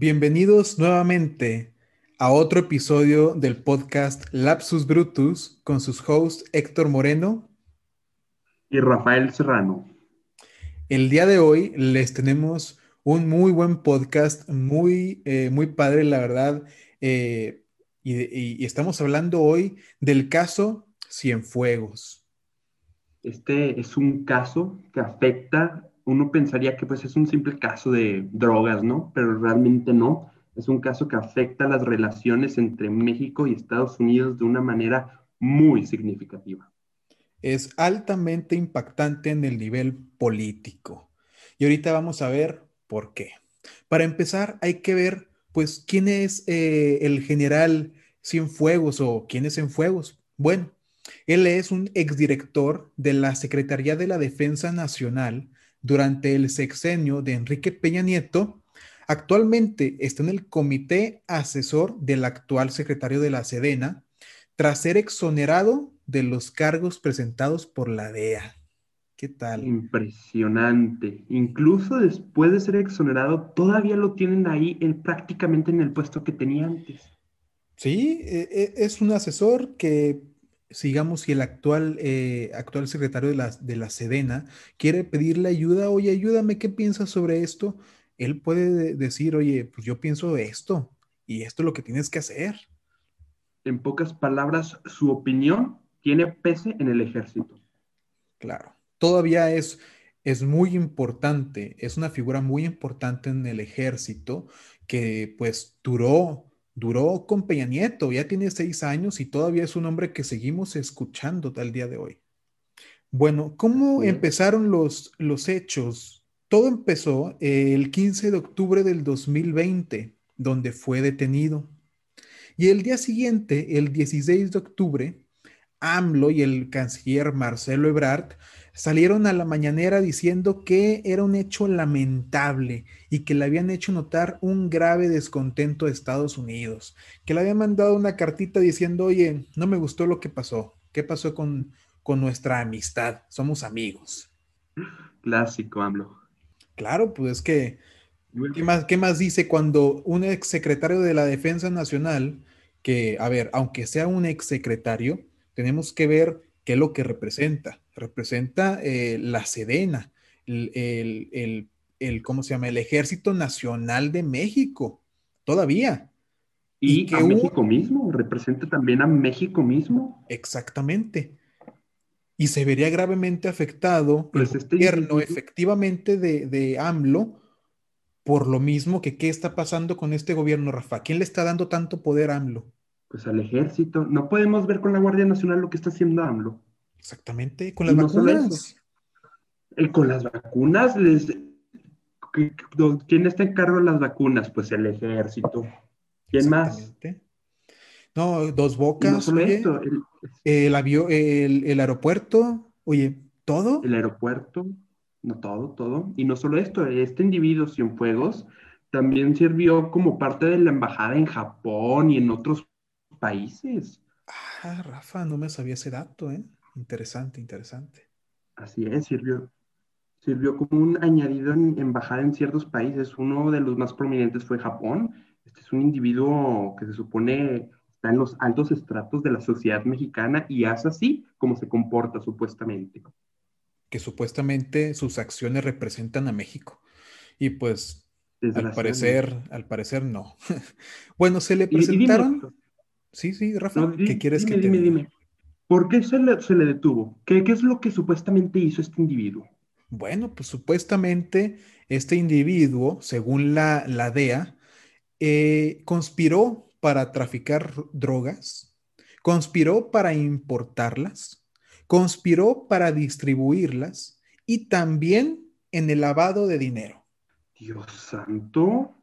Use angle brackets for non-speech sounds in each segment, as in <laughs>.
Bienvenidos nuevamente a otro episodio del podcast Lapsus Brutus con sus hosts Héctor Moreno y Rafael Serrano. El día de hoy les tenemos un muy buen podcast, muy, eh, muy padre, la verdad. Eh, y, y, estamos hablando hoy del caso Cienfuegos. Este es un caso que afecta uno pensaría que pues es un simple caso de drogas, ¿no? Pero realmente no. Es un caso que afecta las relaciones entre México y Estados Unidos de una manera muy significativa. Es altamente impactante en el nivel político. Y ahorita vamos a ver por qué. Para empezar, hay que ver, pues, quién es eh, el general Cienfuegos o quién es Cienfuegos. Bueno, él es un exdirector de la Secretaría de la Defensa Nacional durante el sexenio de Enrique Peña Nieto, actualmente está en el comité asesor del actual secretario de la Sedena, tras ser exonerado de los cargos presentados por la DEA. ¿Qué tal? Impresionante. Incluso después de ser exonerado, todavía lo tienen ahí prácticamente en el puesto que tenía antes. Sí, e, e, es un asesor que sigamos, si el actual, eh, actual secretario de la, de la Sedena quiere pedirle ayuda, oye, ayúdame, ¿qué piensas sobre esto? Él puede decir, oye, pues yo pienso esto y esto es lo que tienes que hacer. En pocas palabras, su opinión tiene pese en el ejército. Claro, todavía es, es muy importante, es una figura muy importante en el ejército que pues duró duró con Peña Nieto, ya tiene seis años y todavía es un hombre que seguimos escuchando tal día de hoy. Bueno, ¿cómo empezaron los, los hechos? Todo empezó el 15 de octubre del 2020, donde fue detenido. Y el día siguiente, el 16 de octubre, AMLO y el canciller Marcelo Ebrard salieron a la mañanera diciendo que era un hecho lamentable y que le habían hecho notar un grave descontento de Estados Unidos, que le habían mandado una cartita diciendo, oye, no me gustó lo que pasó, ¿qué pasó con, con nuestra amistad? Somos amigos. Clásico, AMLO. Claro, pues es que, ¿qué más, ¿qué más dice cuando un exsecretario de la Defensa Nacional, que, a ver, aunque sea un exsecretario, tenemos que ver qué es lo que representa. Representa eh, la Sedena, el, el, ¿cómo se llama? El Ejército Nacional de México, todavía. Y, que a México mismo, representa también a México mismo. Exactamente. Y se vería gravemente afectado pues el este gobierno efectivamente de, de AMLO por lo mismo que qué está pasando con este gobierno, Rafa. ¿Quién le está dando tanto poder a AMLO? pues al ejército. No podemos ver con la Guardia Nacional lo que está haciendo AMLO. Exactamente, con las vacunas. Eh, con las vacunas, les... ¿quién está en cargo de las vacunas? Pues el ejército. ¿Quién más? No, dos bocas. No esto, el, el, el, aeropuerto, oye, todo. El aeropuerto, no todo, todo. Y no solo esto, este individuo Cienfuegos también sirvió como parte de la embajada en Japón y en otros países. Ah, Rafa, no me sabía ese dato, ¿eh? Interesante, interesante. Así es, sirvió, sirvió como un añadido en embajada en ciertos países. Uno de los más prominentes fue Japón. Este es un individuo que se supone está en los altos estratos de la sociedad mexicana y hace así como se comporta supuestamente. Que supuestamente sus acciones representan a México. Y pues, al parecer, al parecer no. <laughs> bueno, se le presentaron. Sí, sí, Rafa, ¿qué quieres que te dime, dime. ¿Por qué se le, se le detuvo? ¿Qué, ¿Qué es lo que supuestamente hizo este individuo? Bueno, pues supuestamente este individuo, según la, la DEA, eh, conspiró para traficar drogas, conspiró para importarlas, conspiró para distribuirlas y también en el lavado de dinero. Dios santo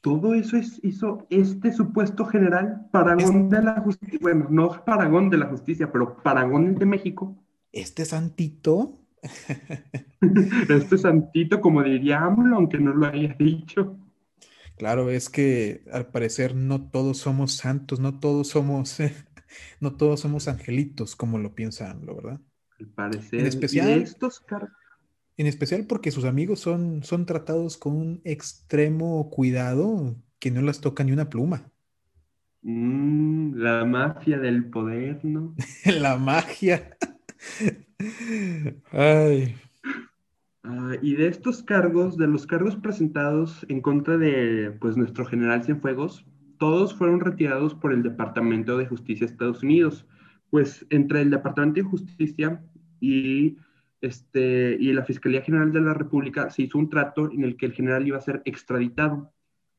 todo eso es, hizo este supuesto general Paragón de la justicia, bueno, no Paragón de la justicia, pero Paragón de México. Este santito. <laughs> este santito, como diría AMLO, aunque no lo haya dicho. Claro, es que al parecer no todos somos santos, no todos somos, <laughs> no todos somos angelitos, como lo piensa AMLO, ¿verdad? Al parecer. En especial, estos en especial porque sus amigos son, son tratados con un extremo cuidado que no las toca ni una pluma. Mm, la mafia del poder, ¿no? <laughs> la magia. Ay. Ah, y de estos cargos, de los cargos presentados en contra de pues, nuestro general Cienfuegos, todos fueron retirados por el Departamento de Justicia de Estados Unidos. Pues entre el Departamento de Justicia y, este, y la Fiscalía General de la República se hizo un trato en el que el general iba a ser extraditado.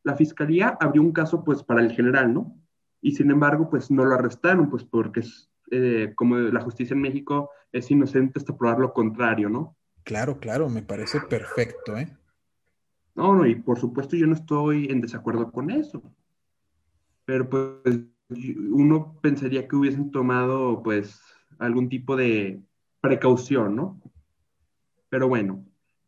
La Fiscalía abrió un caso pues para el general, ¿no? Y sin embargo, pues no lo arrestaron, pues porque eh, como la justicia en México es inocente hasta probar lo contrario, ¿no? Claro, claro, me parece perfecto, ¿eh? No, no, y por supuesto yo no estoy en desacuerdo con eso. Pero pues uno pensaría que hubiesen tomado pues algún tipo de precaución, ¿no? Pero bueno,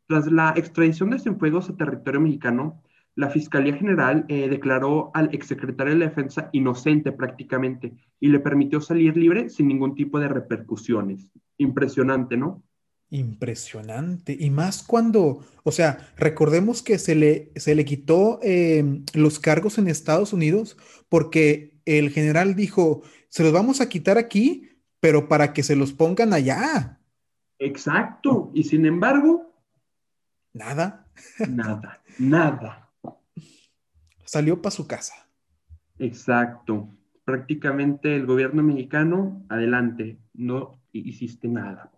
tras la extradición de Cienfuegos a territorio mexicano, la Fiscalía General eh, declaró al exsecretario de la Defensa inocente prácticamente y le permitió salir libre sin ningún tipo de repercusiones. Impresionante, ¿no? Impresionante. Y más cuando, o sea, recordemos que se le, se le quitó em, los cargos en Estados Unidos porque el general dijo, se los vamos a quitar aquí, pero para que se los pongan allá. Exacto. Y sin embargo... Nada. Nada, nada. Salió para su casa. Exacto. Prácticamente el gobierno mexicano, adelante, no hiciste nada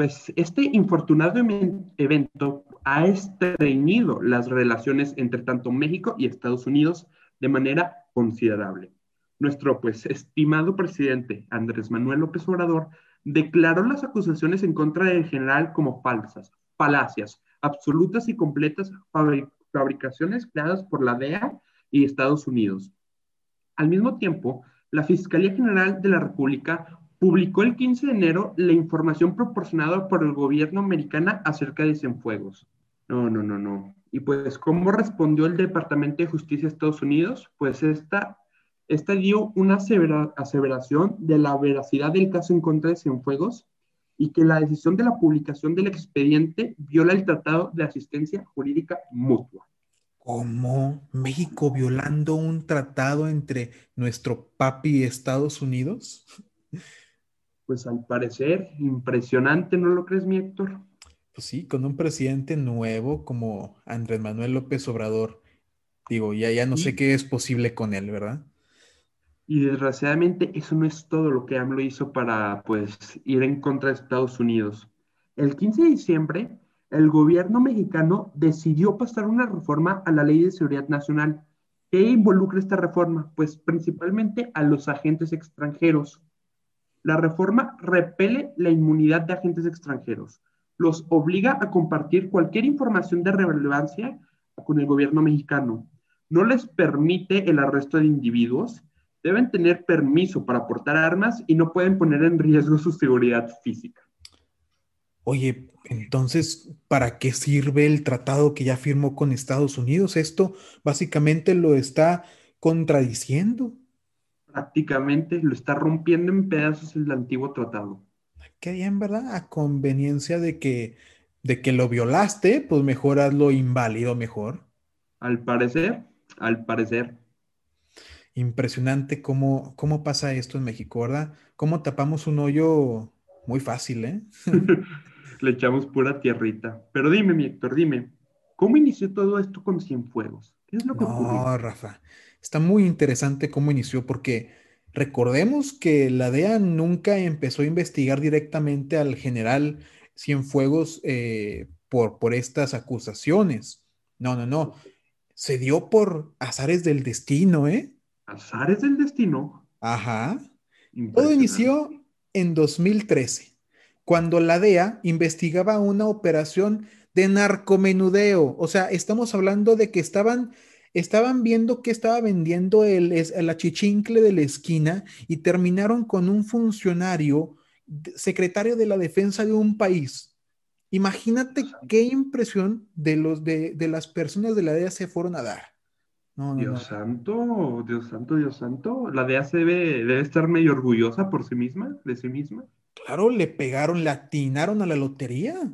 pues este infortunado evento ha estreñido las relaciones entre tanto México y Estados Unidos de manera considerable. Nuestro pues estimado presidente Andrés Manuel López Obrador declaró las acusaciones en contra del general como falsas, falacias, absolutas y completas fabricaciones creadas por la DEA y Estados Unidos. Al mismo tiempo, la Fiscalía General de la República publicó el 15 de enero la información proporcionada por el gobierno americano acerca de Cienfuegos. No, no, no, no. Y pues, ¿cómo respondió el Departamento de Justicia de Estados Unidos? Pues esta, esta dio una aseveración de la veracidad del caso en contra de Cienfuegos y que la decisión de la publicación del expediente viola el Tratado de Asistencia Jurídica Mutua. ¿Cómo? ¿México violando un tratado entre nuestro papi y Estados Unidos? pues al parecer impresionante, ¿no lo crees, mi Héctor? Pues sí, con un presidente nuevo como Andrés Manuel López Obrador. Digo, ya, ya no sé qué es posible con él, ¿verdad? Y desgraciadamente eso no es todo lo que AMLO hizo para, pues, ir en contra de Estados Unidos. El 15 de diciembre, el gobierno mexicano decidió pasar una reforma a la Ley de Seguridad Nacional. ¿Qué involucra esta reforma? Pues principalmente a los agentes extranjeros. La reforma repele la inmunidad de agentes extranjeros, los obliga a compartir cualquier información de relevancia con el gobierno mexicano, no les permite el arresto de individuos, deben tener permiso para portar armas y no pueden poner en riesgo su seguridad física. Oye, entonces, ¿para qué sirve el tratado que ya firmó con Estados Unidos? Esto básicamente lo está contradiciendo prácticamente lo está rompiendo en pedazos el antiguo tratado. Qué bien, ¿verdad? A conveniencia de que, de que lo violaste, pues mejor hazlo inválido mejor. Al parecer, al parecer. Impresionante cómo, cómo pasa esto en México, ¿verdad? Cómo tapamos un hoyo muy fácil, ¿eh? <laughs> <laughs> Le echamos pura tierrita. Pero dime, mi Héctor, dime, ¿cómo inició todo esto con Cienfuegos? ¿Qué es lo que no, Rafa. Está muy interesante cómo inició porque recordemos que la DEA nunca empezó a investigar directamente al general Cienfuegos eh, por, por estas acusaciones. No, no, no. Se dio por azares del destino, ¿eh? Azares del destino. Ajá. Todo inició en 2013, cuando la DEA investigaba una operación de narcomenudeo. O sea, estamos hablando de que estaban estaban viendo que estaba vendiendo el, el achichincle de la esquina y terminaron con un funcionario, secretario de la defensa de un país. Imagínate qué impresión de, los, de, las personas de la DEA se fueron a dar. Dios santo, Dios santo, Dios santo. La DEA se debe, debe estar medio orgullosa por sí misma, de sí misma. Claro, le pegaron, le atinaron a la lotería.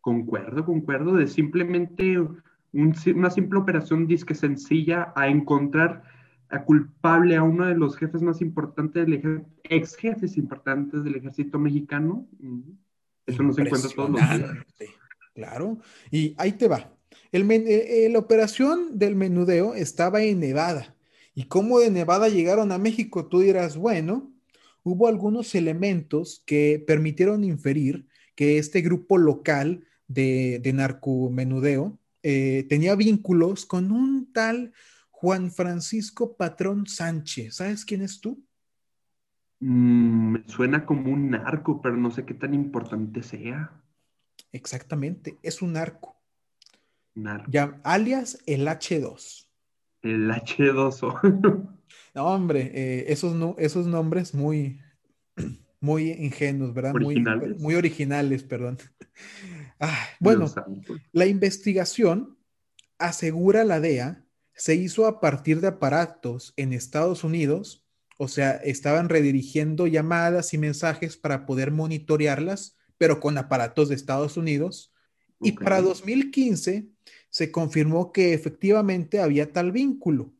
Concuerdo, concuerdo, de simplemente una simple operación disque sencilla a encontrar a culpable a uno de los jefes más importantes del ejército, ex jefes importantes del ejército mexicano. Eso no se encuentra todos los días. Claro, y ahí te va. El, eh, eh, la operación del menudeo estaba en Nevada. ¿Y cómo de Nevada llegaron a México? Tú dirás, bueno, hubo algunos elementos que permitieron inferir que este grupo local de, de narcomenudeo eh, tenía vínculos con un tal Juan Francisco Patrón Sánchez. ¿Sabes quién es tú? Mm, me suena como un narco, pero no sé qué tan importante sea. Exactamente, es un narco. Ya, alias el H2. El H2O. <laughs> no, hombre, eh, esos, no, esos nombres muy, <clears throat> muy ingenuos, ¿verdad? Originales. Muy, muy originales, perdón. <laughs> Ah, bueno, la investigación, asegura la DEA, se hizo a partir de aparatos en Estados Unidos, o sea, estaban redirigiendo llamadas y mensajes para poder monitorearlas, pero con aparatos de Estados Unidos. Y para 2015 se confirmó que efectivamente había tal vínculo.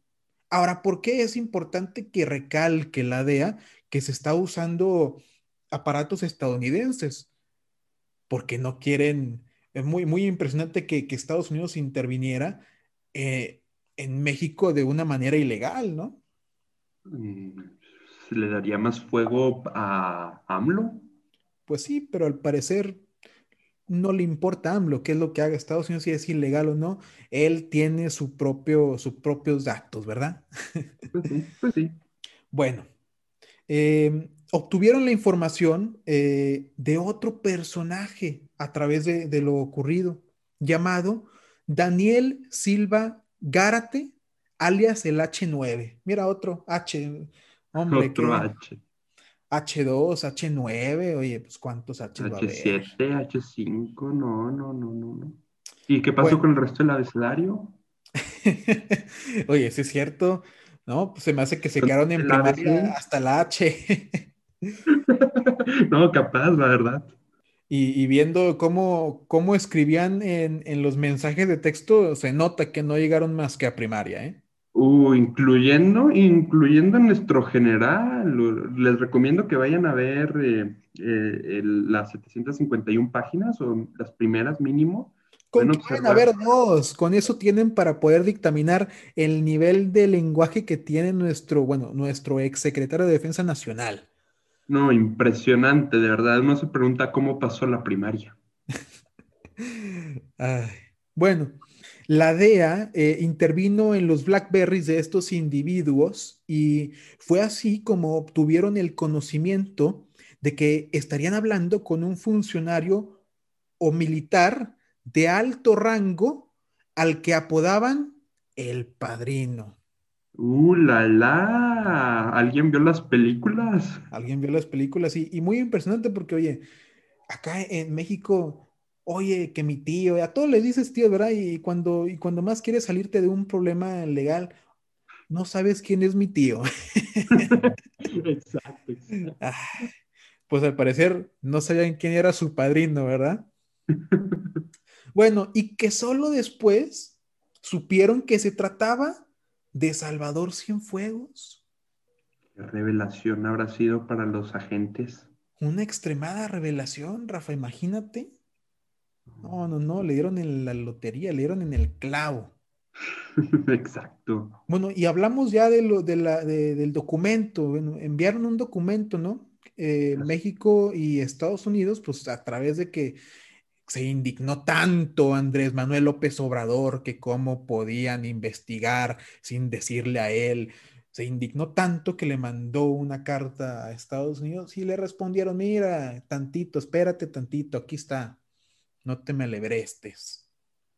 Ahora, ¿por qué es importante que recalque la DEA que se está usando aparatos estadounidenses? porque no quieren, es muy, muy impresionante que, Estados Unidos interviniera eh, en México de una manera ilegal, ¿no? Mm, ¿Se le daría más fuego a AMLO? Pues sí, pero al parecer no le importa a AMLO qué es lo que haga Estados Unidos, si es ilegal o no. Él tiene su propio, sus propios datos, ¿verdad? Pues sí, pues sí. <laughs> Bueno, eh, obtuvieron la información eh, de otro personaje a través de, lo ocurrido, llamado Daniel Silva Gárate, alias el H9. Mira, otro H, hombre. Otro H. H2, H9, oye, pues cuántos H H7, H5, no, no, no, no, no. ¿Y qué pasó con el resto del abecedario? <laughs> oye, sí es cierto, ¿no? Pues se me hace que se quedaron en primaria hasta la H. <laughs> no, capaz, la verdad. Y, viendo cómo, cómo escribían en, los mensajes de texto, se nota que no llegaron más que a primaria, ¿eh? Uh, incluyendo, incluyendo nuestro general. Les recomiendo que vayan a ver eh, eh, las 751 páginas o las primeras mínimo. Con pueden haber dos, con eso tienen para poder dictaminar el nivel de lenguaje que tiene nuestro, bueno, nuestro ex secretario de Defensa Nacional. No, impresionante, de verdad. Uno se pregunta cómo pasó la primaria. <laughs> bueno, la DEA eh, intervino en los Blackberries de estos individuos y fue así como obtuvieron el conocimiento de que estarían hablando con un funcionario o militar de alto rango al que apodaban el padrino. ¡Uh, la, la! ¿Alguien vio las películas? Alguien vio las películas y, muy impresionante porque, oye, acá en México, oye, que mi tío, a todos le dices tío, ¿verdad? Y cuando, y cuando más quieres salirte de un problema legal, no sabes quién es mi tío. <laughs> exacto. Ah, pues al parecer no sabían quién era su padrino, ¿verdad? <laughs> bueno, y que solo después supieron que se trataba de Salvador Cienfuegos. ¿Qué revelación habrá sido para los agentes? Una extremada revelación, Rafa, imagínate. No, no, no, le dieron en la lotería, le dieron en el clavo. <laughs> Exacto. Bueno, y hablamos ya de lo, de la, del documento. Bueno, enviaron un documento, ¿no? Eh, México y Estados Unidos, pues a través de que se indignó tanto Andrés Manuel López Obrador que cómo podían investigar sin decirle a él. Se indignó tanto que le mandó una carta a Estados Unidos y le respondieron, mira, tantito, espérate tantito, aquí está, no te me alebrestes.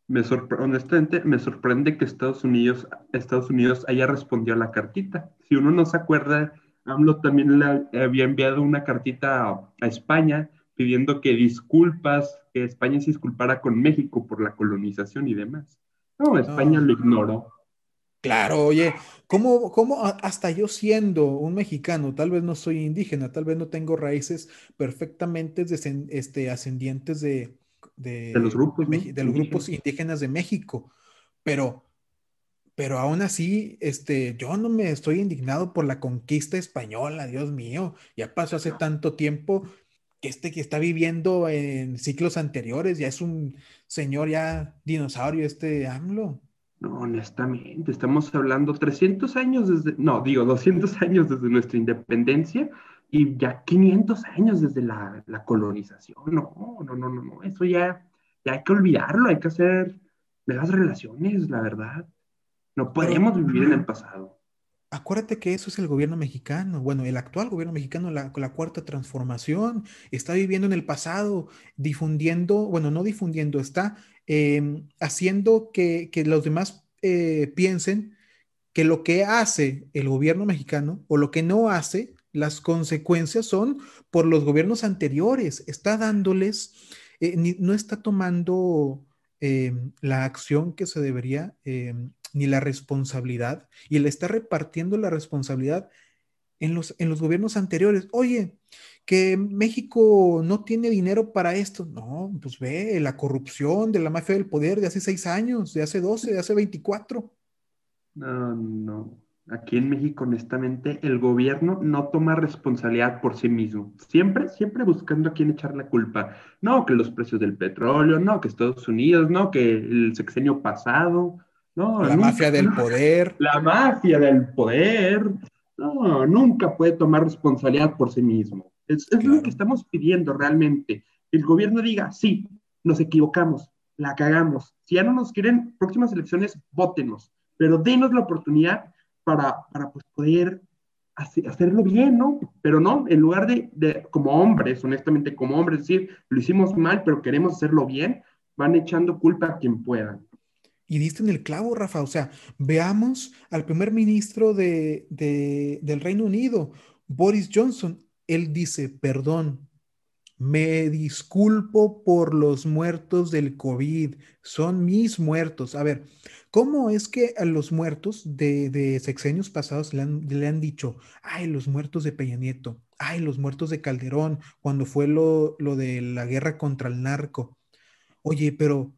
Me honestamente, me sorprende que Estados Unidos, Estados Unidos haya respondido a la cartita. Si uno no se acuerda, AMLO también le había enviado una cartita a España pidiendo que disculpas, que España se disculpara con México por la colonización y demás. No, España lo ignoró. Claro, oye, ¿cómo, ¿cómo, hasta yo siendo un mexicano, tal vez no soy indígena, tal vez no tengo raíces perfectamente este, ascendientes de, de, los grupos, de, los grupos indígenas de México? pero, pero aún así, este, yo no me estoy indignado por la conquista española, Dios mío, ya pasó hace tanto tiempo que este que está viviendo en ciclos anteriores, ya es un señor ya dinosaurio, este AMLO. No, honestamente, estamos hablando 300 años desde, no, digo 200 años desde nuestra independencia y ya 500 años desde la, la colonización. No, no, no, no, no, eso ya, ya hay que olvidarlo, hay que hacer de las relaciones, la verdad. No podemos vivir en el pasado. Acuérdate que eso es el gobierno mexicano. Bueno, el actual gobierno mexicano, la, la cuarta transformación, está viviendo en el pasado, difundiendo, bueno, no difundiendo, está em, haciendo que, que, los demás eh, piensen que lo que hace el gobierno mexicano o lo que no hace, las consecuencias son por los gobiernos anteriores. Está dándoles, eh, ni, no está tomando em, la acción que se debería em, ni la responsabilidad y le está repartiendo la responsabilidad en los, en los gobiernos anteriores. Oye, que México no tiene dinero para esto. No, pues ve la corrupción de la mafia del poder de hace seis años, de hace 12, de hace 24. No, no. Aquí en México, honestamente, el gobierno no toma responsabilidad por sí mismo. Siempre, siempre buscando a quién echar la culpa. No, que los precios del petróleo, no, que Estados Unidos, no, que el sexenio pasado. No, la mafia del <laughs> poder. La mafia del poder. No, nunca puede tomar responsabilidad por sí mismo. Es, lo que estamos pidiendo realmente. El gobierno diga, sí, nos equivocamos, la cagamos. Si ya no nos quieren, próximas elecciones, votenos, pero denos la oportunidad para, para pues, poder hacerlo bien, ¿no? Pero no, en lugar de, de, como hombres, honestamente, como hombres, decir, lo hicimos mal, pero queremos hacerlo bien, van echando culpa a quien puedan. Y diste en el clavo, Rafa. O sea, veamos al primer ministro de, del Reino Unido, Boris Johnson. Él dice, perdón, me disculpo por los muertos del COVID. Son mis muertos. A ver, ¿cómo es que a los muertos de, sexenios pasados le han, le han, dicho, ay, los muertos de Peña Nieto, ay, los muertos de Calderón, cuando fue lo, lo de la guerra contra el narco? Oye, pero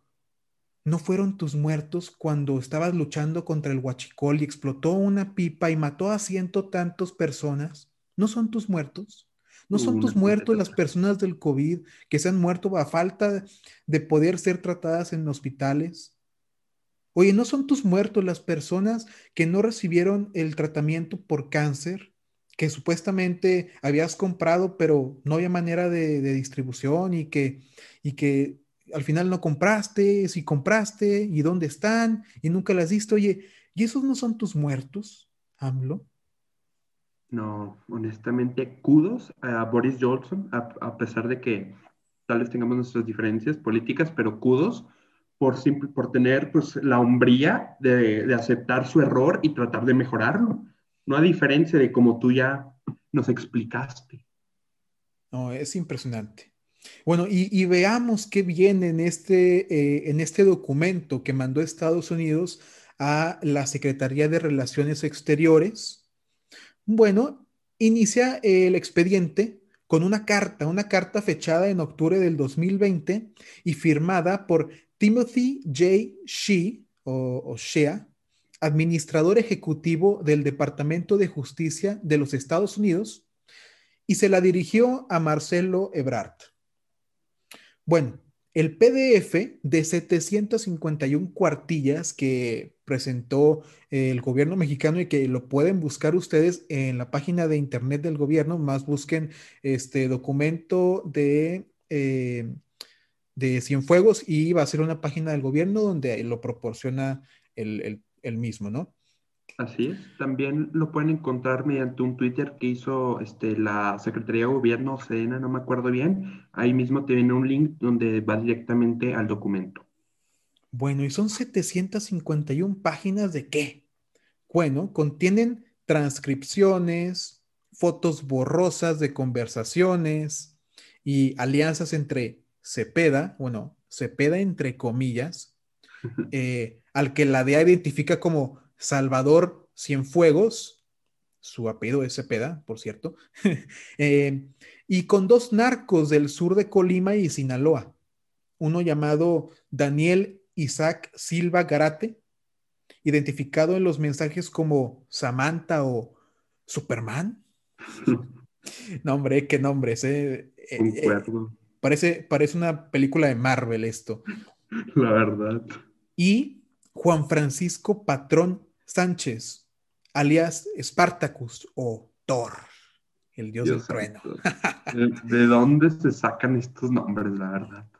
¿No fueron tus muertos cuando estabas luchando contra el huachicol y explotó una pipa y mató a ciento tantos personas? ¿No son tus muertos? ¿No son tus muertos las personas del COVID que se han muerto a falta de poder ser tratadas en hospitales? Oye, ¿no son tus muertos las personas que no recibieron el tratamiento por cáncer que supuestamente habías comprado, pero no había manera de, de distribución y que, y que al final no compraste, si compraste, y dónde están, y nunca las diste. Oye, ¿y esos no son tus muertos, AMLO? No, honestamente, kudos a Boris Johnson, a, pesar de que tal vez tengamos nuestras diferencias políticas, pero kudos por, simple, por tener pues, la hombría de, de aceptar su error y tratar de mejorarlo. No a diferencia de como tú ya nos explicaste. No, es impresionante. Bueno, y, veamos qué viene en este, eh, en este documento que mandó Estados Unidos a la Secretaría de Relaciones Exteriores. Bueno, inicia el expediente con una carta, una carta fechada en octubre del 2020 y firmada por Timothy J. Shea, o, o Shea, administrador ejecutivo del Departamento de Justicia de los Estados Unidos, y se la dirigió a Marcelo Ebrard. Bueno, el PDF de 751 cuartillas que presentó el gobierno mexicano y que lo pueden buscar ustedes en la página de internet del gobierno, más busquen este documento de, eh, Cienfuegos y va a ser una página del gobierno donde lo proporciona el, el mismo, ¿no? Así es. También lo pueden encontrar mediante un Twitter que hizo este, la Secretaría de Gobierno, Sedena, no me acuerdo bien. Ahí mismo tiene un link donde va directamente al documento. Bueno, ¿y son 751 páginas de qué? Bueno, contienen transcripciones, fotos borrosas de conversaciones y alianzas entre Cepeda, bueno, Cepeda entre comillas, <laughs> eh, al que la DEA identifica como Salvador Cienfuegos, su apellido es Cepeda, por cierto, <laughs> eh, y con dos narcos del sur de Colima y Sinaloa, uno llamado Daniel Isaac Silva Garate identificado en los mensajes como Samantha o Superman. <laughs> nombre, qué nombres, eh. eh, eh parece, parece una película de Marvel esto. La verdad. Y Juan Francisco Patrón Sánchez, alias Spartacus o Thor, el dios, del trueno. ¿De, dónde se sacan estos nombres, la verdad? <laughs>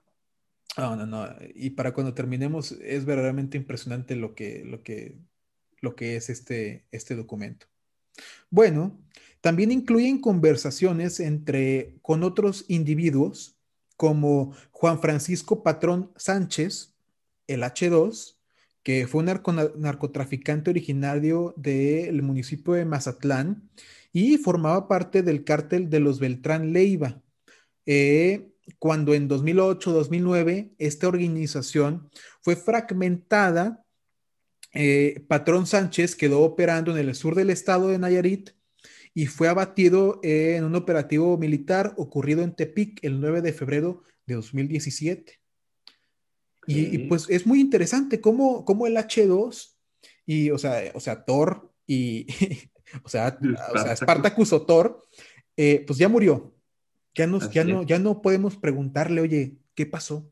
No, no, no. Y para cuando terminemos, es verdaderamente impresionante lo que, lo que, lo que es este, este documento. Bueno, también incluyen conversaciones entre, con otros individuos como Juan Francisco Patrón Sánchez, el H2, que fue un narcotraficante originario del municipio de Mazatlán y formaba parte del cártel de los Beltrán Leiva. Eh, cuando en 2008-2009 esta organización fue fragmentada, eh, Patrón Sánchez quedó operando en el sur del estado de Nayarit y fue abatido en un operativo militar ocurrido en Tepic el 9 de febrero de 2017. Y, pues es muy interesante cómo, cómo, el H2 y, o sea, o sea Thor y, <laughs> o sea, o sea, Spartacus o Thor, eh, pues ya murió. Ya, nos, ya, no, ya no podemos preguntarle, oye, ¿qué pasó?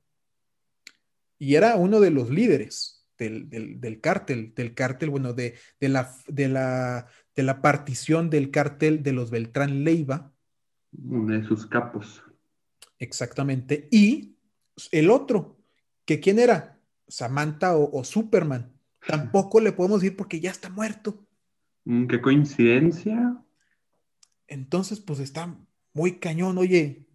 Y era uno de los líderes del, del, del cártel, del cártel, bueno, de, de, la, de, la, de la partición del cártel de los Beltrán Leiva. Uno de sus capos. Exactamente. Y el otro, que quién era, Samantha o, Superman. Tampoco le podemos decir porque ya está muerto. Mm, qué coincidencia. Entonces, pues está muy cañón, oye.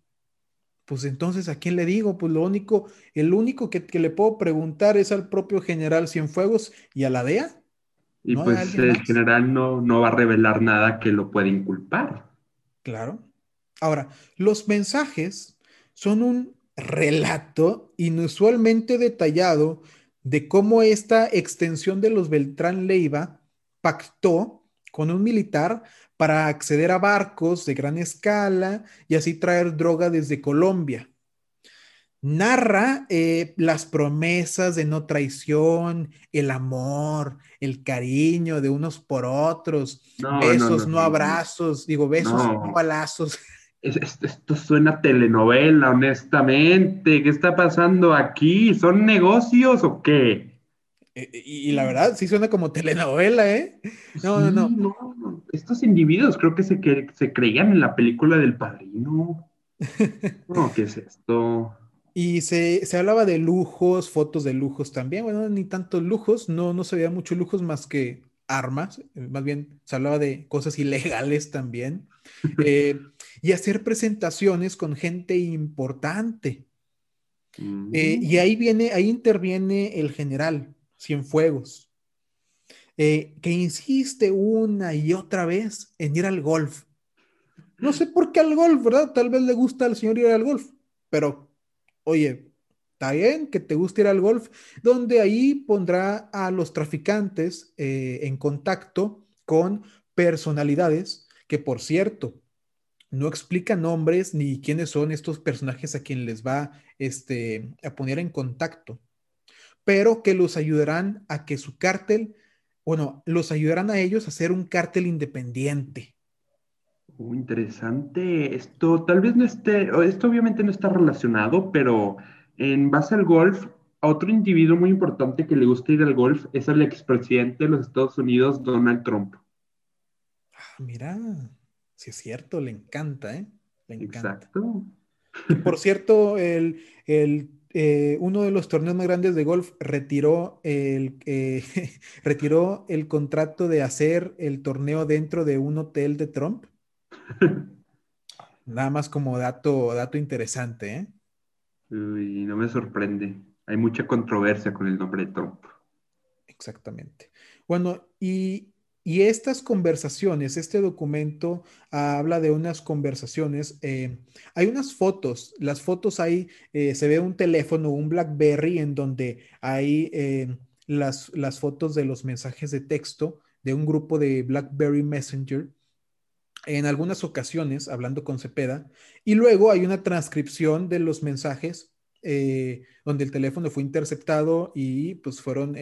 Pues entonces, ¿a quién le digo? Pues lo único, el único que, le puedo preguntar es al propio general Cienfuegos y a la DEA. Y pues el general no, no va a revelar nada que lo pueda inculpar. Claro. Ahora, los mensajes son un relato inusualmente detallado de cómo esta extensión de los Beltrán Leiva pactó con un militar para acceder a barcos de gran escala y así traer droga desde Colombia. Narra eh, las promesas de no traición, el amor, el cariño de unos por otros, besos, no, abrazos, digo besos, no. balazos esto suena telenovela, honestamente. ¿Qué está pasando aquí? ¿Son negocios o qué? Eh, eh, y, la verdad, sí suena como telenovela, ¿eh? No, no, no, Estos individuos creo que se, que se creían en la película del padrino. <laughs> No, ¿qué es esto? Y se, hablaba de lujos, fotos de lujos también. Bueno, ni tantos lujos, no, no se veía muchos lujos más que armas. Más bien se hablaba de cosas ilegales también. <laughs> Eh, y hacer presentaciones con gente importante. Eh, y ahí viene, ahí interviene el general Cienfuegos, eh, que insiste una y otra vez en ir al golf. No sé por qué al golf, ¿verdad? Tal vez le gusta al señor ir al golf, pero oye, está bien que te guste ir al golf, donde ahí pondrá a los traficantes eh, en contacto con personalidades que, por cierto, no explica nombres ni quiénes son estos personajes a quien les va este, a poner en contacto, pero que los ayudarán a que su cártel, bueno, los ayudarán a ellos a hacer un cártel independiente. Uh, interesante. Esto tal vez no esté, esto obviamente no está relacionado, pero en base al golf, otro individuo muy importante que le gusta ir al golf es el expresidente de los Estados Unidos, Donald Trump. Ah, mira. Sí, es cierto, le encanta, ¿eh? Le encanta. Exacto. por cierto, el, eh, uno de los torneos más grandes de golf retiró el, eh, <laughs> retiró el contrato de hacer el torneo dentro de un hotel de Trump. <laughs> Nada más como dato, dato interesante, ¿eh? Uy, no me sorprende. Hay mucha controversia con el nombre de Trump. Exactamente. Bueno, y y estas conversaciones, este documento habla de unas conversaciones. Eh, hay unas fotos, las fotos ahí eh, se ve un teléfono, un BlackBerry, en donde hay eh, las, las fotos de los mensajes de texto de un grupo de BlackBerry Messenger en algunas ocasiones hablando con Cepeda. Y luego hay una transcripción de los mensajes donde el teléfono fue interceptado y pues fueron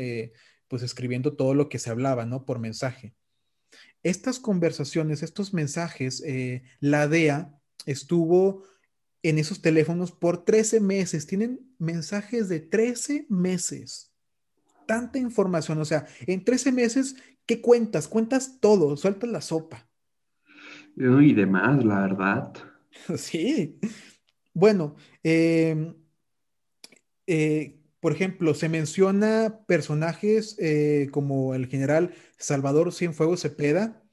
pues escribiendo todo lo que se hablaba, ¿no? Por mensaje. Estas conversaciones, estos mensajes, eh, la DEA estuvo en esos teléfonos por 13 meses. Tienen mensajes de 13 meses. Tanta información, o sea, en 13 meses, ¿qué cuentas? Cuentas todo, sueltas la sopa. Y demás, la verdad. <laughs> Sí. Bueno, em, eh, por ejemplo, se menciona personajes eh, como el general Salvador Cienfuegos Cepeda,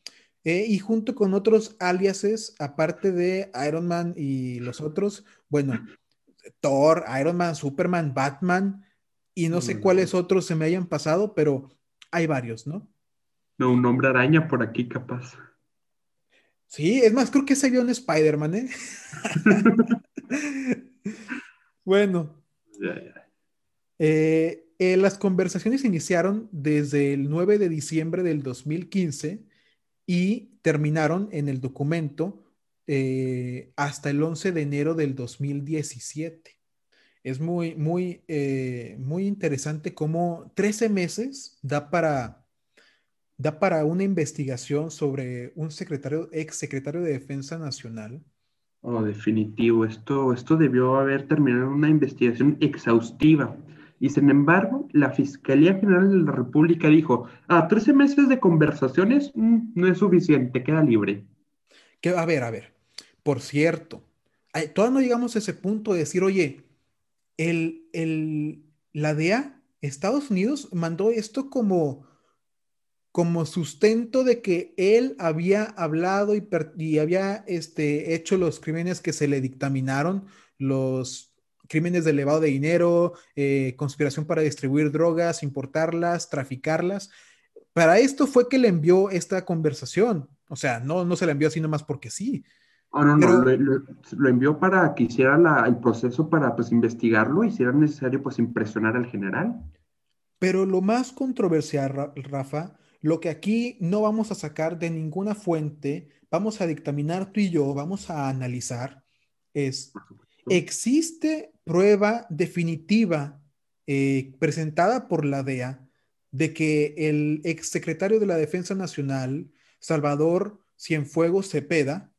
eh, y junto con otros aliases, aparte de Iron Man y los otros, bueno, Thor, Iron Man, Superman, Batman, y no sé cuáles otros se me hayan pasado, pero hay varios, ¿no? No, un hombre araña por aquí, capaz. Sí, es más, creo que se vio en Spider-Man, ¿eh? <laughs> <laughs> bueno. Eh, eh, las conversaciones iniciaron desde el 9 de diciembre del 2015 y terminaron en el documento eh, hasta el 11 de enero del 2017. Es muy, muy, muy interesante cómo 13 meses da para, da para una investigación sobre un secretario, ex secretario de Defensa Nacional. Oh, definitivo. Esto, esto debió haber terminado una investigación exhaustiva y sin embargo, la Fiscalía General de la República dijo, a ah, 13 meses de conversaciones mm, no es suficiente, queda libre. Que, a ver, a ver, por cierto, todavía no llegamos a ese punto de decir, oye, el, el, la DEA, Estados Unidos, mandó esto como, como sustento de que él había hablado y, y había este, hecho los crímenes que se le dictaminaron, los crímenes de elevado de dinero, eh, conspiración para distribuir drogas, importarlas, traficarlas. Para esto fue que le envió esta conversación. O sea, no, no se la envió así nomás porque sí. Oh, no, no, lo, envió para que hiciera el proceso para pues investigarlo y si era necesario pues impresionar al general. Pero lo más controversial, Rafa, lo que aquí no vamos a sacar de ninguna fuente, vamos a dictaminar tú y yo, vamos a analizar, es, ¿existe prueba definitiva eh, presentada por la DEA de que el exsecretario de la Defensa Nacional, Salvador Cienfuegos Cepeda,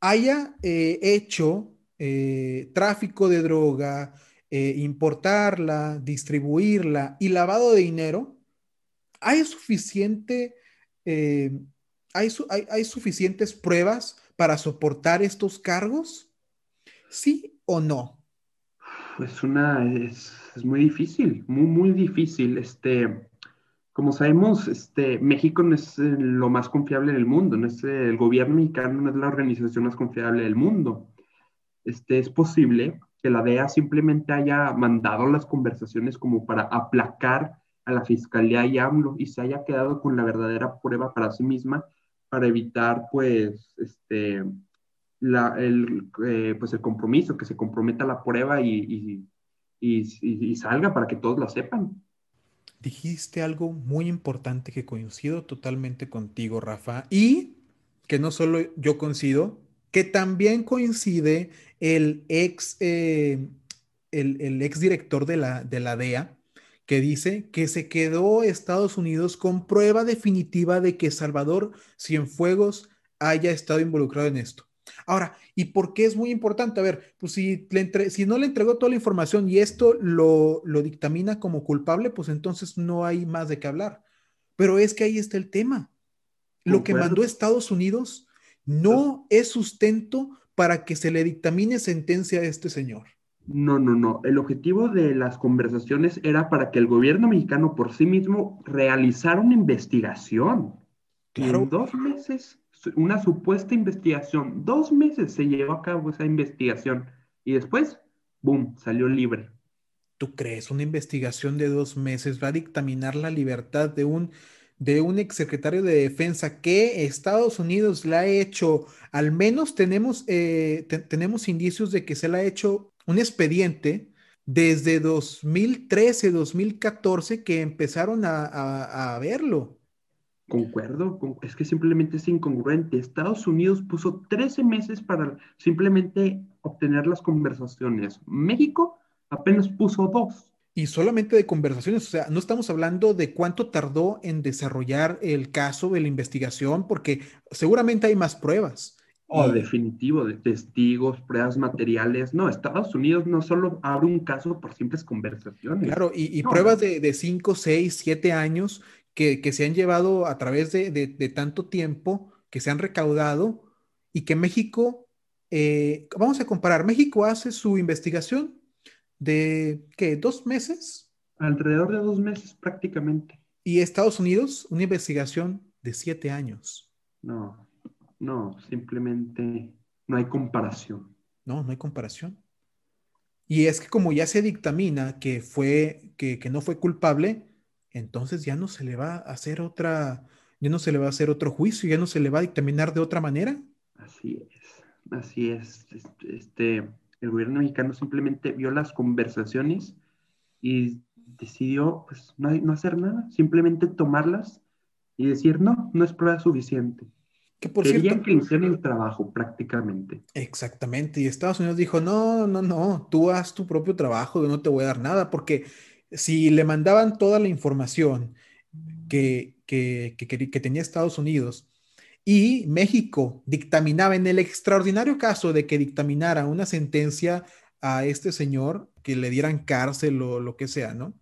haya eh, hecho eh, tráfico de droga, importarla, distribuirla y lavado de dinero, ¿hay suficiente, hay, hay suficientes pruebas para soportar estos cargos? ¿Sí o no? Pues una, es, muy difícil, muy, muy difícil. Este, como sabemos, este, México no es eh, lo más confiable del mundo, no es, eh, el gobierno mexicano no es la organización más confiable del mundo. Este, es posible que la DEA simplemente haya mandado las conversaciones como para aplacar a la fiscalía y AMLO y se haya quedado con la verdadera prueba para sí misma para evitar, pues, este, el, eh, pues el compromiso, que se comprometa la prueba y, y, salga para que todos la sepan. Dijiste algo muy importante que coincido totalmente contigo, Rafa, y que no solo yo coincido, que también coincide el ex, eh, el, el, ex director de la, de la DEA, que dice que se quedó Estados Unidos con prueba definitiva de que Salvador Cienfuegos haya estado involucrado en esto. Ahora, ¿y por qué es muy importante? A ver, pues si, si no le entregó toda la información y esto lo, dictamina como culpable, pues entonces no hay más de qué hablar. Pero es que ahí está el tema. Lo que mandó Estados Unidos no es sustento para que se le dictamine sentencia a este señor. No, no, no. El objetivo de las conversaciones era para que el gobierno mexicano por sí mismo realizara una investigación. Claro. En dos meses una supuesta investigación. Dos meses se llevó a cabo esa investigación y después, ¡boom!, salió libre. ¿Tú crees una investigación de dos meses va a dictaminar la libertad de un, de un exsecretario de defensa que Estados Unidos le ha hecho, al menos tenemos, eh, tenemos indicios de que se le ha hecho un expediente desde 2013, 2014 que empezaron a, a verlo? Concuerdo, es que simplemente es incongruente. Estados Unidos puso 13 meses para simplemente obtener las conversaciones. México apenas puso dos. Y solamente de conversaciones, o sea, no estamos hablando de cuánto tardó en desarrollar el caso de la investigación, porque seguramente hay más pruebas. Oh, definitivo, de testigos, pruebas materiales. No, Estados Unidos no solo abre un caso por simples conversaciones. Claro, y, pruebas de, de 5, 6, 7 años que, se han llevado a través de, tanto tiempo, que se han recaudado y que México, eh, vamos a comparar, México hace su investigación de, ¿qué? ¿Dos meses? Alrededor de dos meses prácticamente. Y Estados Unidos, una investigación de siete años. No, no, simplemente no hay comparación. No, no hay comparación. Y es que como ya se dictamina que fue, que, no fue culpable, entonces ya no se le va a hacer otra, ya no se le va a hacer otro juicio, ya no se le va a dictaminar de otra manera. Así es, así es. Este, el gobierno mexicano simplemente vio las conversaciones y decidió pues, no, no hacer nada, simplemente tomarlas y decir, no, no es prueba suficiente. Que por Querían que hicieran el trabajo prácticamente. Exactamente, y Estados Unidos dijo, no, no, no, tú haz tu propio trabajo, yo no te voy a dar nada, porque si le mandaban toda la información que, que, que, que tenía Estados Unidos, y México dictaminaba en el extraordinario caso de que dictaminara una sentencia a este señor, que le dieran cárcel o lo que sea, ¿no?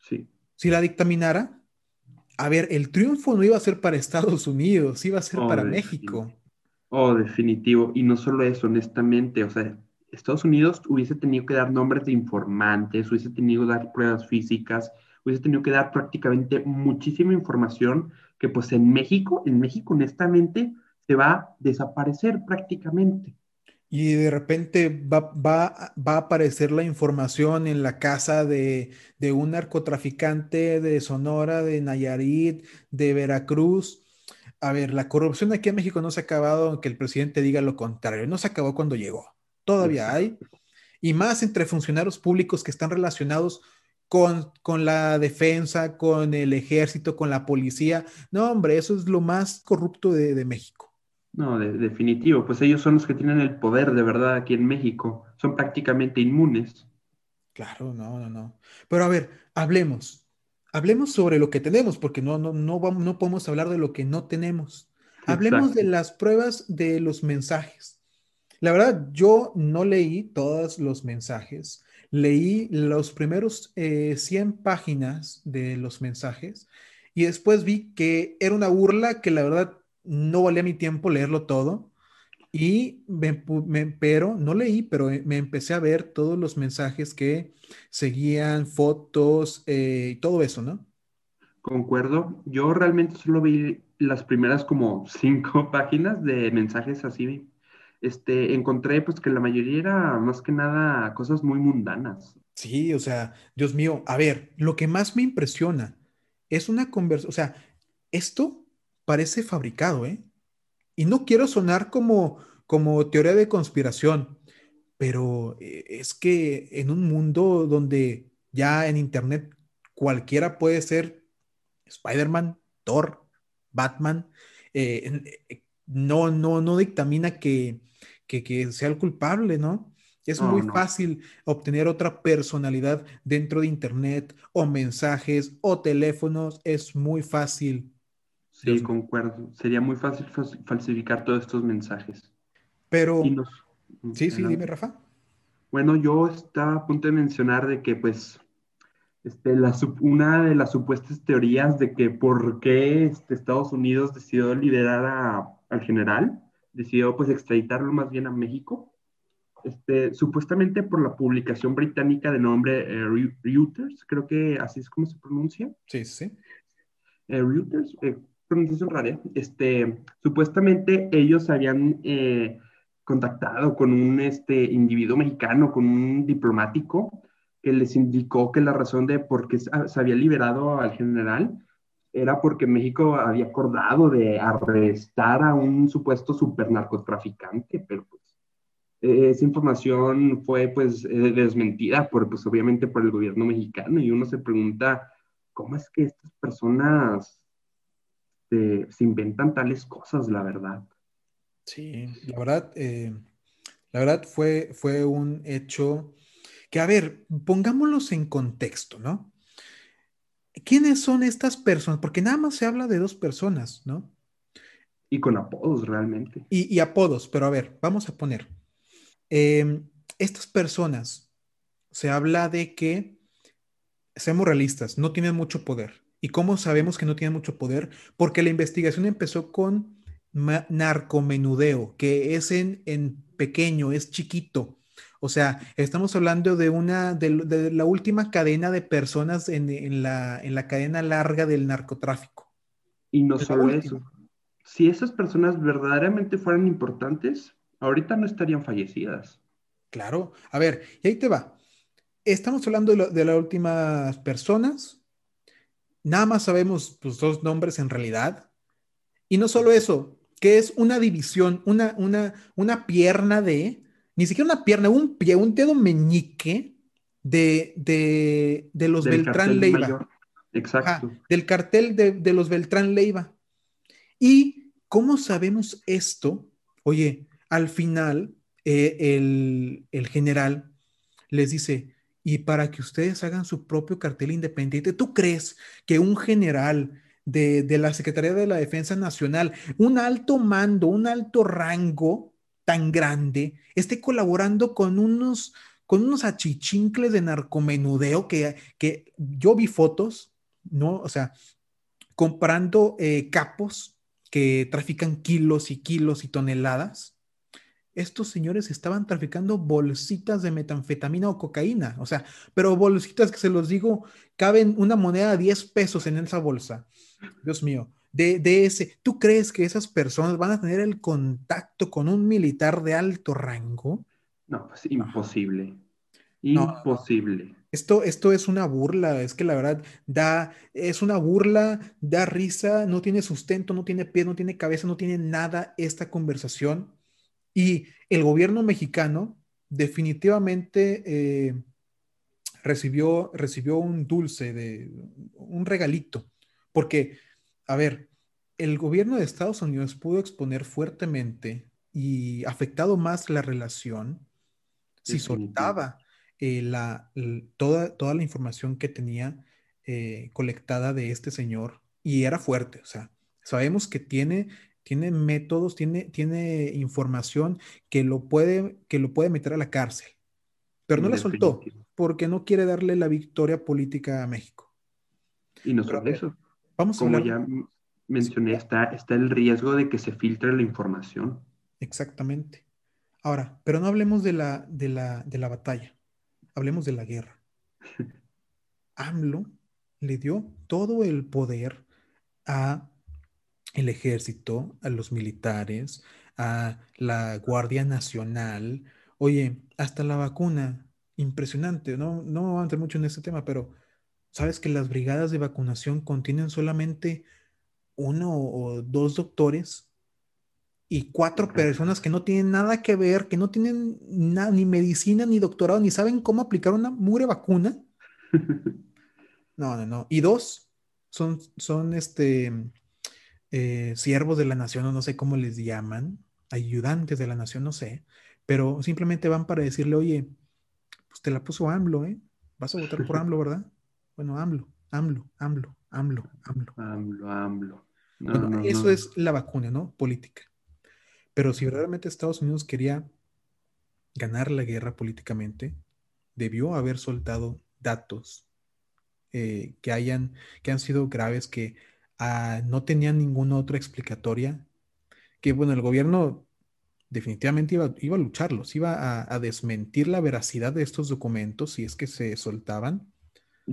Sí. Si la dictaminara, a ver, el triunfo no iba a ser para Estados Unidos, iba a ser oh, para México. Oh, definitivo. Y no solo eso, honestamente, o sea, Estados Unidos hubiese tenido que dar nombres de informantes, hubiese tenido que dar pruebas físicas, hubiese tenido que dar prácticamente muchísima información que pues en México, en México honestamente, se va a desaparecer prácticamente. Y de repente va, va, va, a aparecer la información en la casa de, de, un narcotraficante de Sonora, de Nayarit, de Veracruz. A ver, la corrupción aquí en México no se ha acabado, aunque el presidente diga lo contrario, no se acabó cuando llegó. Todavía hay. Y más entre funcionarios públicos que están relacionados con, la defensa, con el ejército, con la policía. No, hombre, eso es lo más corrupto de, México. No, de, definitivo, pues ellos son los que tienen el poder de verdad aquí en México. Son prácticamente inmunes. Claro, no, no, no. Pero a ver, hablemos. Hablemos sobre lo que tenemos, porque no, no, no, vamos, no podemos hablar de lo que no tenemos. Hablemos de las pruebas de los mensajes. La verdad, yo no leí todos los mensajes leí los primeros 100 eh, páginas de los mensajes y después vi que era una burla que la verdad no valía mi tiempo leerlo todo. Y me, pero no leí, pero me empecé a ver todos los mensajes que seguían, fotos eh, y todo eso, ¿no? Concuerdo. Yo realmente solo vi las primeras como cinco <laughs> páginas de mensajes así este, encontré pues que la mayoría era más que nada cosas muy mundanas. Sí, o sea, Dios mío, a ver, lo que más me impresiona es una conversación, o sea, esto parece fabricado, ¿eh? Y no quiero sonar como, como teoría de conspiración, pero eh, es que en un mundo donde ya en Internet cualquiera puede ser Spider-Man, Thor, Batman, eh, eh, no, no, no dictamina que, que, sea el culpable, ¿no? Es muy fácil obtener otra personalidad dentro de Internet o mensajes o teléfonos. Es muy fácil. Sí, concuerdo. Sería muy fácil falsificar todos estos mensajes. Pero... Sí, sí, dime, Rafa. Bueno, yo estaba a punto de mencionar de que, pues, este, la, una de las supuestas teorías de que por qué este, Estados Unidos decidió liberar al general decidió pues extraditarlo más bien a México, este, supuestamente por la publicación británica de nombre eh, Reuters, creo que así es como se pronuncia. Sí, sí. Eh, Reuters, eh, pronunciación rara. Este, supuestamente ellos habían contactado con un este, individuo mexicano, con un diplomático, que les indicó que la razón de por qué se había liberado al general era porque México había acordado de arrestar a un supuesto supernarcotraficante, pero pues eh, esa información fue pues eh, desmentida por, pues obviamente por el gobierno mexicano y uno se pregunta, ¿cómo es que estas personas se, inventan tales cosas, la verdad? Sí, la verdad, eh, la verdad fue, fue un hecho que, a ver, pongámoslos en contexto, ¿no? ¿Quiénes son estas personas? Porque nada más se habla de dos personas, ¿no? Y con apodos realmente. Y, apodos, pero a ver, vamos a poner. Em, estas personas, se habla de que, seamos realistas, no tienen mucho poder. ¿Y cómo sabemos que no tienen mucho poder? Porque la investigación empezó con narcomenudeo, que es en, en pequeño, es chiquito. O sea, estamos hablando de una, de, la última cadena de personas en, la, en la cadena larga del narcotráfico. Y no solo eso. Si esas personas verdaderamente fueran importantes, ahorita no estarían fallecidas. Claro. A ver, y ahí te va. Estamos hablando de, las últimas personas. Nada más sabemos pues, dos nombres en realidad. Y no solo eso, que es una división, una, una, una pierna de, ni siquiera una pierna, un pie, un dedo meñique de, de, los Beltrán Leiva. Exacto. del cartel de, los Beltrán Leiva. ¿Y cómo sabemos esto? Oye, al final eh, el, el general les dice, y para que ustedes hagan su propio cartel independiente, ¿tú crees que un general de, la Secretaría de la Defensa Nacional, un alto mando, un alto rango tan grande, esté colaborando con unos, con unos achichincles de narcomenudeo que, que yo vi fotos, ¿no? O sea, comprando eh, capos que trafican kilos y kilos y toneladas. Estos señores estaban traficando bolsitas de metanfetamina o cocaína, o sea, pero bolsitas que se los digo, caben una moneda de 10 pesos en esa bolsa. Dios mío, de, ese, ¿tú crees que esas personas van a tener el contacto con un militar de alto rango? No, pues imposible. Imposible. Esto, esto es una burla, es que la verdad da, es una burla, da risa, no tiene sustento, no tiene pie, no tiene cabeza, no tiene nada esta conversación. Y el gobierno mexicano definitivamente eh, recibió, recibió un dulce, de, un regalito porque, a ver, el gobierno de Estados Unidos pudo exponer fuertemente y afectado más la relación si soltaba eh, la, toda, toda la información que tenía eh, colectada de este señor y era fuerte. O sea, sabemos que tiene, tiene métodos, tiene, tiene información que lo, puede, que lo puede meter a la cárcel, pero no la soltó porque no quiere darle la victoria política a México. Y no solo eso como ya mencioné, está, está el riesgo de que se filtre la información. Exactamente. Ahora, pero no hablemos de la, de la, de la batalla, hablemos de la guerra. <laughs> AMLO le dio todo el poder a el ejército, a los militares, a la Guardia Nacional. Oye, hasta la vacuna, impresionante, no, no vamos a entrar mucho en este tema, pero ¿Sabes que las brigadas de vacunación contienen solamente uno o dos doctores y cuatro personas que no tienen nada que ver, que no tienen ni medicina, ni doctorado, ni saben cómo aplicar una mugre vacuna? <laughs> No, no, no. Y dos son, son este, eh, siervos de la nación, o no sé cómo les llaman, ayudantes de la nación, no sé, pero simplemente van para decirle, oye, pues te la puso AMLO, ¿eh? Vas a votar por <laughs> AMLO, ¿verdad? Bueno, AMLO, AMLO, AMLO, AMLO, AMLO. AMLO, AMLO. bueno, eso es la vacuna, ¿no? Política. Pero si verdaderamente Estados Unidos quería ganar la guerra políticamente, debió haber soltado datos eh, que hayan, que han sido graves, que ah, no tenían ninguna otra explicatoria, que bueno, el gobierno definitivamente iba, iba a lucharlos, iba a, a, desmentir la veracidad de estos documentos si es que se soltaban,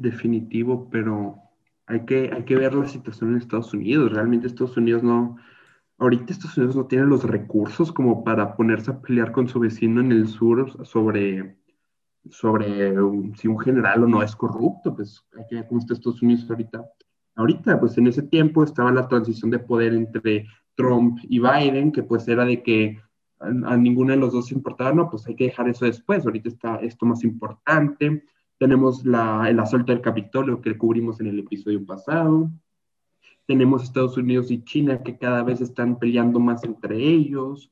definitivo, pero hay que, hay que ver la situación en Estados Unidos. Realmente Estados Unidos no, ahorita Estados Unidos no tiene los recursos como para ponerse a pelear con su vecino en el sur sobre, sobre si un general o no es corrupto, pues hay que ver cómo está Estados Unidos ahorita. Ahorita, pues en ese tiempo estaba la transición de poder entre Trump y Biden, que pues era de que a, a ninguno de los dos importaba, no, pues hay que dejar eso después, ahorita está esto más importante, tenemos la, el asalto del Capitolio que cubrimos en el episodio pasado. Tenemos Estados Unidos y China que cada vez están peleando más entre ellos.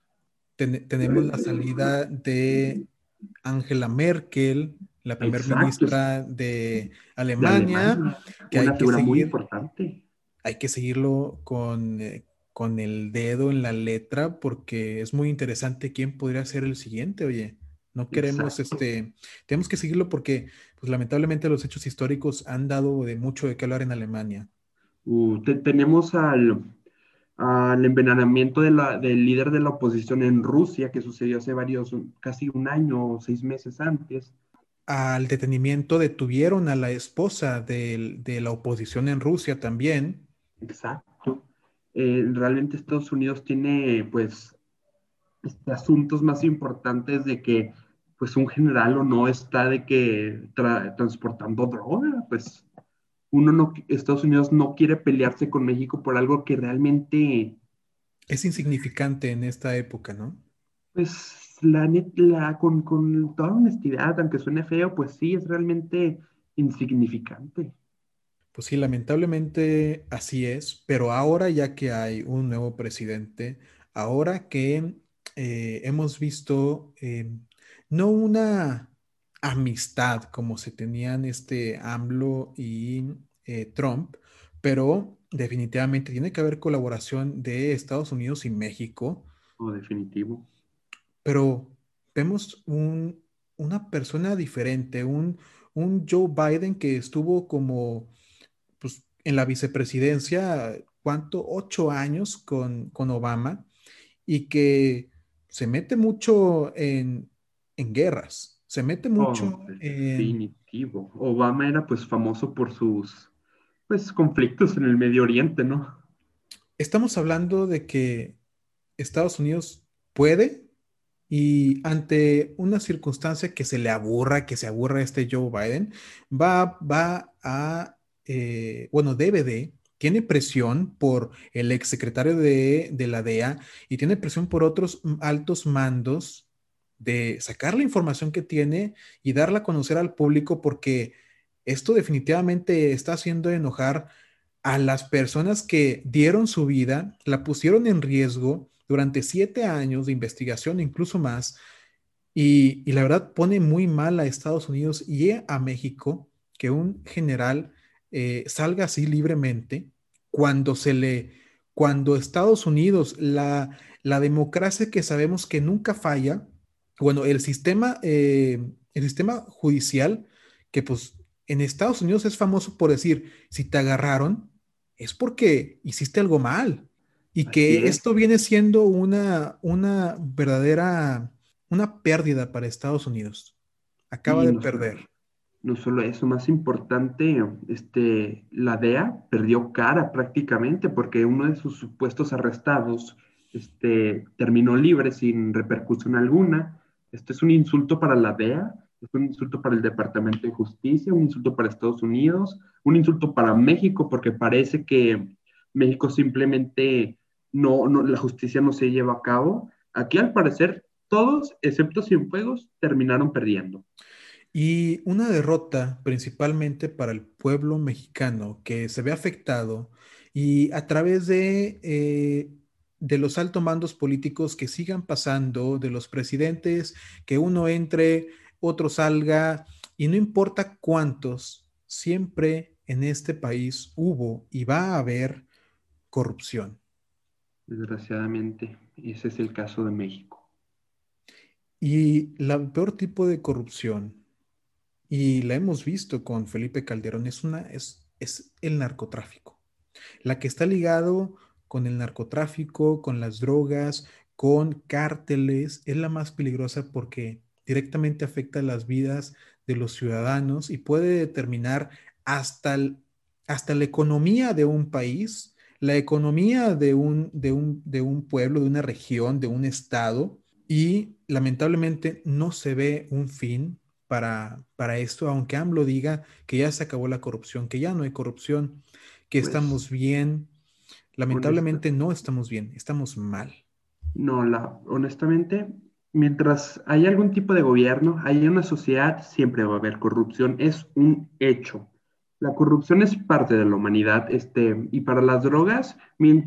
tenemos la salida de Angela Merkel, la primera ministra de Alemania, que hay que seguir, muy importante. Hay que seguirlo con, eh, con el dedo en la letra porque es muy interesante quién podría ser el siguiente, oye. No queremos, este, tenemos que seguirlo porque, pues lamentablemente los hechos históricos han dado de mucho de qué hablar en Alemania. Uh, tenemos al, al envenenamiento de la, del líder de la oposición en Rusia, que sucedió hace varios, casi un año o seis meses antes. Al detenimiento detuvieron a la esposa de, de la oposición en Rusia también. Exacto. Eh, realmente Estados Unidos tiene, pues, este, asuntos más importantes de que pues un general o no está de que transportando droga, pues uno no, Estados Unidos no quiere pelearse con México por algo que realmente... Es insignificante en esta época, ¿no? Pues la, la con, con toda honestidad, aunque suene feo, pues sí, es realmente insignificante. Pues sí, lamentablemente así es, pero ahora ya que hay un nuevo presidente, ahora que eh, hemos visto eh, no una amistad como se tenían este AMLO y eh, Trump, pero definitivamente tiene que haber colaboración de Estados Unidos y México. Oh, definitivo. Pero vemos una persona diferente, un, un Joe Biden que estuvo como pues, en la vicepresidencia, ¿cuánto? Ocho años con, con Obama y que se mete mucho en, en guerras, se mete mucho oh, definitivo. Obama era pues famoso por sus pues conflictos en el Medio Oriente, ¿no? Estamos hablando de que Estados Unidos puede y ante una circunstancia que se le aburra, que se aburra este Joe Biden, va, va a, eh, bueno, debe de, tiene presión por el exsecretario de, de la DEA y tiene presión por otros altos mandos de sacar la información que tiene y darla a conocer al público porque esto definitivamente está haciendo enojar a las personas que dieron su vida, la pusieron en riesgo durante siete años de investigación, incluso más, y, la verdad pone muy mal a Estados Unidos y a México que un general eh, salga así libremente cuando se le, cuando Estados Unidos, la, la democracia que sabemos que nunca falla, bueno, el sistema, eh, el sistema judicial, que pues en Estados Unidos es famoso por decir, si te agarraron, es porque hiciste algo mal. Y que esto viene siendo una, una verdadera, una pérdida para Estados Unidos. Acaba de perder. no solo eso, más importante, este, la DEA perdió cara prácticamente porque uno de sus supuestos arrestados este, terminó libre sin repercusión alguna este es un insulto para la DEA, es un insulto para el Departamento de Justicia, un insulto para Estados Unidos, un insulto para México, porque parece que México simplemente no, no la justicia no se lleva a cabo. Aquí al parecer todos, excepto Cienfuegos, terminaron perdiendo. Y una derrota principalmente para el pueblo mexicano que se ve afectado y a través de eh, de los altos mandos políticos que sigan pasando, de los presidentes, que uno entre, otro salga, y no importa cuántos, siempre en este país hubo y va a haber corrupción. Desgraciadamente, ese es el caso de México. Y el peor tipo de corrupción, y la hemos visto con Felipe Calderón, es, una, es, es el narcotráfico, la que está ligado con el narcotráfico, con las drogas, con cárteles, es la más peligrosa porque directamente afecta las vidas de los ciudadanos y puede determinar hasta, hasta la economía de un país, la economía de un, de, un, de un pueblo, de una región, de un estado, y lamentablemente no se ve un fin para, para esto, aunque AMLO diga que ya se acabó la corrupción, que ya no hay corrupción, que pues estamos bien, Lamentablemente no estamos bien, estamos mal. No, la, honestamente, mientras hay algún tipo de gobierno, hay una sociedad, siempre va a haber corrupción, es un hecho. La corrupción es parte de la humanidad, este, y para las drogas,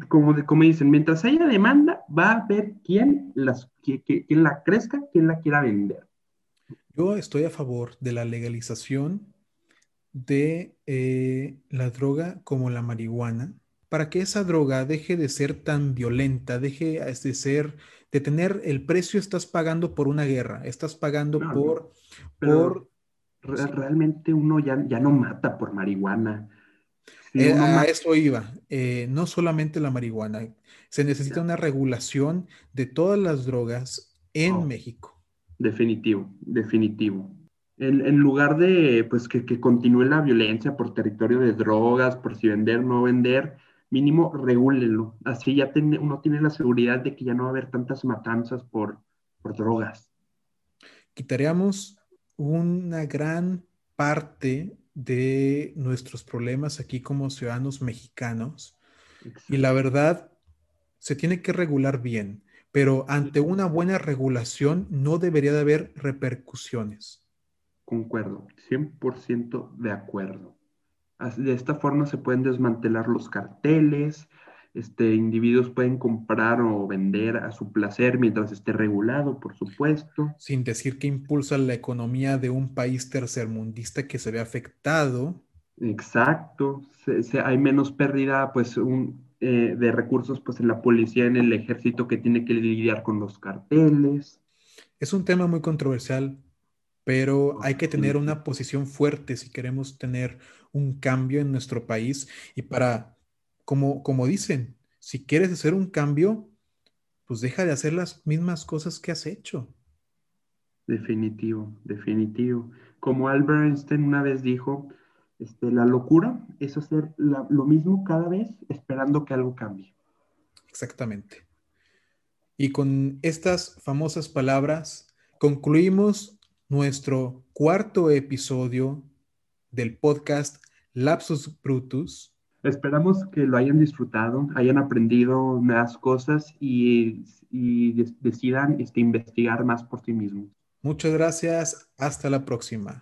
como, como dicen, mientras haya demanda, va a haber quien, las, quien la crezca, quien la quiera vender. Yo estoy a favor de la legalización de eh, la droga como la marihuana para que esa droga deje de ser tan violenta, deje de ser, de tener el precio, estás pagando por una guerra, estás pagando por... por realmente uno ya, ya no mata por marihuana. Eh, a eso iba, eh, no solamente la marihuana, se necesita una regulación de todas las drogas en oh, México. Definitivo, definitivo. En, lugar de pues que, que, continúe la violencia por territorio de drogas, por si vender, no vender, mínimo regúlelo. Así ya tiene, uno tiene la seguridad de que ya no va a haber tantas matanzas por, por drogas. Quitaríamos una gran parte de nuestros problemas aquí como ciudadanos mexicanos. Y la verdad, se tiene que regular bien, pero ante una buena regulación no debería de haber repercusiones. Concuerdo, 100% de acuerdo. De esta forma se pueden desmantelar los carteles, este, individuos pueden comprar o vender a su placer mientras esté regulado, por supuesto. Sin decir que impulsa la economía de un país tercermundista que se ve afectado. Exacto, hay menos pérdida pues, eh, de recursos pues, en la policía, en el ejército que tiene que lidiar con los carteles. Es un tema muy controversial, pero hay que tener una posición fuerte si queremos tener un cambio en nuestro país y para, como, como dicen, si quieres hacer un cambio, pues deja de hacer las mismas cosas que has hecho. Definitivo, definitivo. Como Albert Einstein una vez dijo, este, la locura es hacer lo mismo cada vez esperando que algo cambie. Exactamente. Y con estas famosas palabras concluimos nuestro cuarto episodio del podcast Lapsus Brutus. Esperamos que lo hayan disfrutado, hayan aprendido más cosas y, decidan este, investigar más por sí mismos. Muchas gracias. Hasta la próxima.